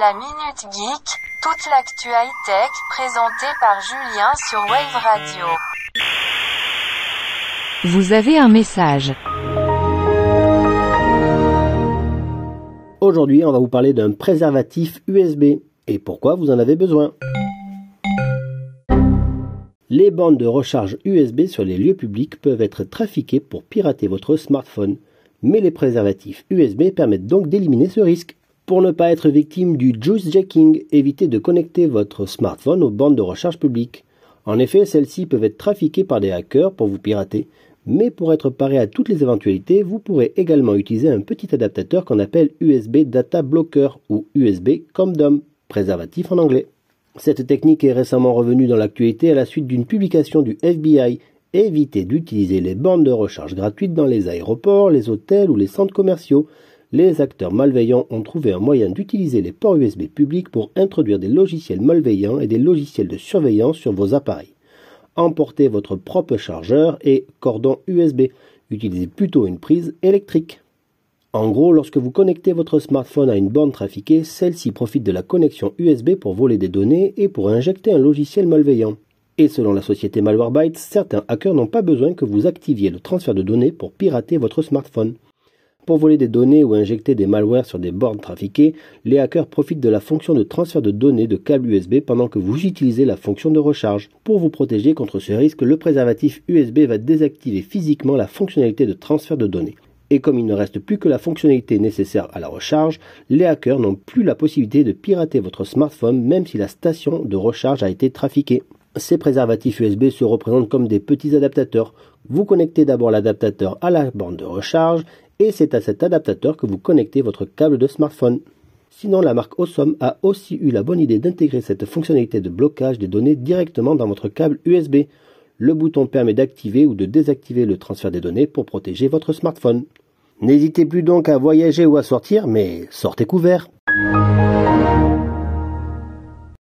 La Minute Geek, toute l'actu high-tech présentée par Julien sur Wave Radio. Vous avez un message. Aujourd'hui, on va vous parler d'un préservatif USB et pourquoi vous en avez besoin? Les bandes de recharge USB sur les lieux publics peuvent être trafiquées pour pirater votre smartphone, mais les préservatifs USB permettent donc d'éliminer ce risque. Pour ne pas être victime du juice jacking, évitez de connecter votre smartphone aux bandes de recharge publiques. En effet, celles-ci peuvent être trafiquées par des hackers pour vous pirater, mais pour être paré à toutes les éventualités, vous pourrez également utiliser un petit adaptateur qu'on appelle USB Data Blocker ou USB ComDOM, préservatif en anglais. Cette technique est récemment revenue dans l'actualité à la suite d'une publication du FBI. Évitez d'utiliser les bandes de recharge gratuites dans les aéroports, les hôtels ou les centres commerciaux les acteurs malveillants ont trouvé un moyen d'utiliser les ports USB publics pour introduire des logiciels malveillants et des logiciels de surveillance sur vos appareils. Emportez votre propre chargeur et cordon USB. Utilisez plutôt une prise électrique. En gros, lorsque vous connectez votre smartphone à une borne trafiquée, celle-ci profite de la connexion USB pour voler des données et pour injecter un logiciel malveillant. Et selon la société Malwarebytes, certains hackers n'ont pas besoin que vous activiez le transfert de données pour pirater votre smartphone. Pour voler des données ou injecter des malwares sur des bornes trafiquées, les hackers profitent de la fonction de transfert de données de câbles USB pendant que vous utilisez la fonction de recharge. Pour vous protéger contre ce risque, le préservatif USB va désactiver physiquement la fonctionnalité de transfert de données. Et comme il ne reste plus que la fonctionnalité nécessaire à la recharge, les hackers n'ont plus la possibilité de pirater votre smartphone même si la station de recharge a été trafiquée. Ces préservatifs USB se représentent comme des petits adaptateurs. Vous connectez d'abord l'adaptateur à la borne de recharge et c'est à cet adaptateur que vous connectez votre câble de smartphone. Sinon, la marque Awesome a aussi eu la bonne idée d'intégrer cette fonctionnalité de blocage des données directement dans votre câble USB. Le bouton permet d'activer ou de désactiver le transfert des données pour protéger votre smartphone. N'hésitez plus donc à voyager ou à sortir, mais sortez couvert.